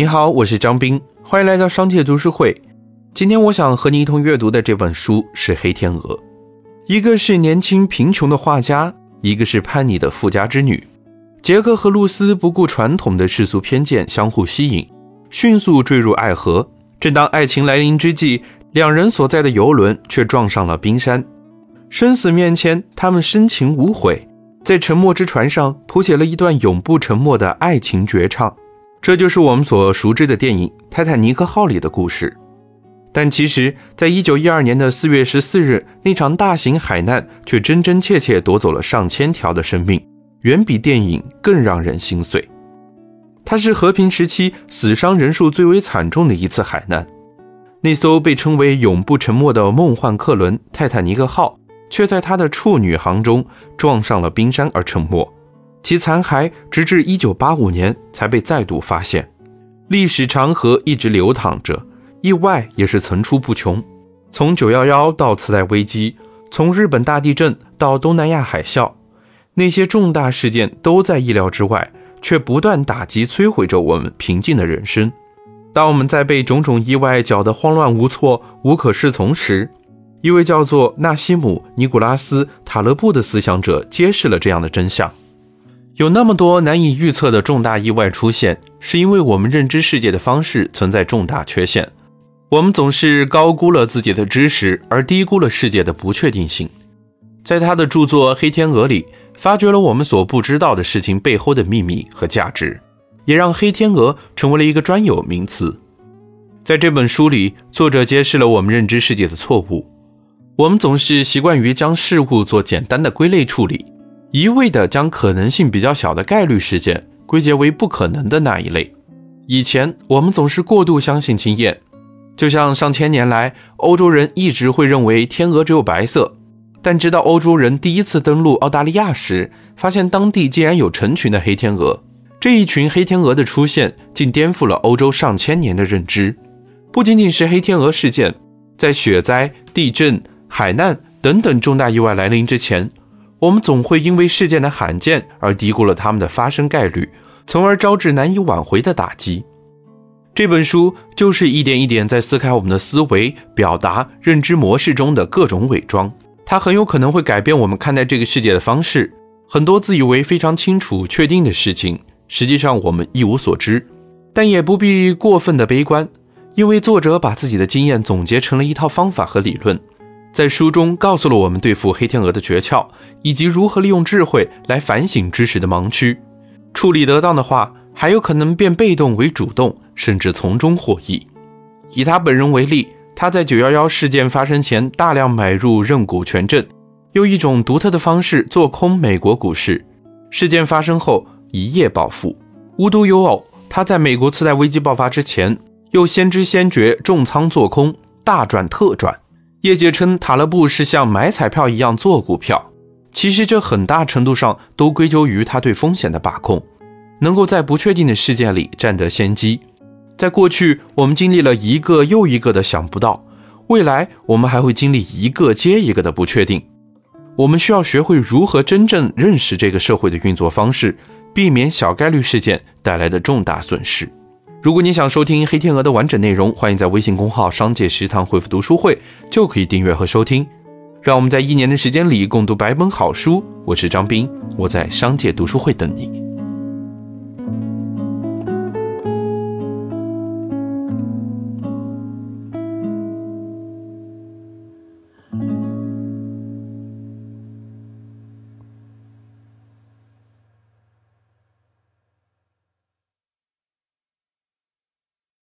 你好，我是张斌，欢迎来到商界读书会。今天我想和你一同阅读的这本书是《黑天鹅》，一个是年轻贫穷的画家，一个是叛逆的富家之女。杰克和露丝不顾传统的世俗偏见，相互吸引，迅速坠入爱河。正当爱情来临之际，两人所在的游轮却撞上了冰山。生死面前，他们深情无悔，在沉默之船上谱写了一段永不沉没的爱情绝唱。这就是我们所熟知的电影《泰坦尼克号》里的故事。但其实，在一九一二年的四月十四日，那场大型海难却真真切切夺走了上千条的生命，远比电影更让人心碎。它是和平时期死伤人数最为惨重的一次海难。那艘被称为“永不沉没”的梦幻客轮“泰坦尼克号”，却在它的处女航中撞上了冰山而沉没。其残骸直至1985年才被再度发现。历史长河一直流淌着，意外也是层出不穷。从911到次贷危机，从日本大地震到东南亚海啸，那些重大事件都在意料之外，却不断打击摧毁着我们平静的人生。当我们在被种种意外搅得慌乱无措、无可适从时，一位叫做纳西姆·尼古拉斯·塔勒布的思想者揭示了这样的真相：有那么多难以预测的重大意外出现，是因为我们认知世界的方式存在重大缺陷。我们总是高估了自己的知识，而低估了世界的不确定性。在他的著作《黑天鹅》里，发掘了我们所不知道的事情背后的秘密和价值。也让黑天鹅成为了一个专有名词。在这本书里，作者揭示了我们认知世界的错误。我们总是习惯于将事物做简单的归类处理，一味地将可能性比较小的概率事件归结为不可能的那一类。以前，我们总是过度相信经验，就像上千年来，欧洲人一直会认为天鹅只有白色，但直到欧洲人第一次登陆澳大利亚时，发现当地竟然有成群的黑天鹅。这一群黑天鹅的出现，竟颠覆了欧洲上千年的认知。不仅仅是黑天鹅事件，在雪灾、地震、海难等等重大意外来临之前，我们总会因为事件的罕见而低估了它们的发生概率，从而招致难以挽回的打击。这本书就是一点一点在撕开我们的思维、表达、认知模式中的各种伪装，它很有可能会改变我们看待这个世界的方式。很多自以为非常清楚、确定的事情。实际上我们一无所知，但也不必过分的悲观，因为作者把自己的经验总结成了一套方法和理论，在书中告诉了我们对付黑天鹅的诀窍，以及如何利用智慧来反省知识的盲区。处理得当的话，还有可能变被动为主动，甚至从中获益。以他本人为例，他在九幺幺事件发生前大量买入认股权证，用一种独特的方式做空美国股市。事件发生后。一夜暴富，无独有偶，他在美国次贷危机爆发之前，又先知先觉重仓做空，大赚特赚。业界称塔勒布是像买彩票一样做股票，其实这很大程度上都归咎于他对风险的把控，能够在不确定的事件里占得先机。在过去，我们经历了一个又一个的想不到，未来我们还会经历一个接一个的不确定。我们需要学会如何真正认识这个社会的运作方式。避免小概率事件带来的重大损失。如果你想收听《黑天鹅》的完整内容，欢迎在微信公号“商界食堂”回复“读书会”，就可以订阅和收听。让我们在一年的时间里共读百本好书。我是张斌，我在商界读书会等你。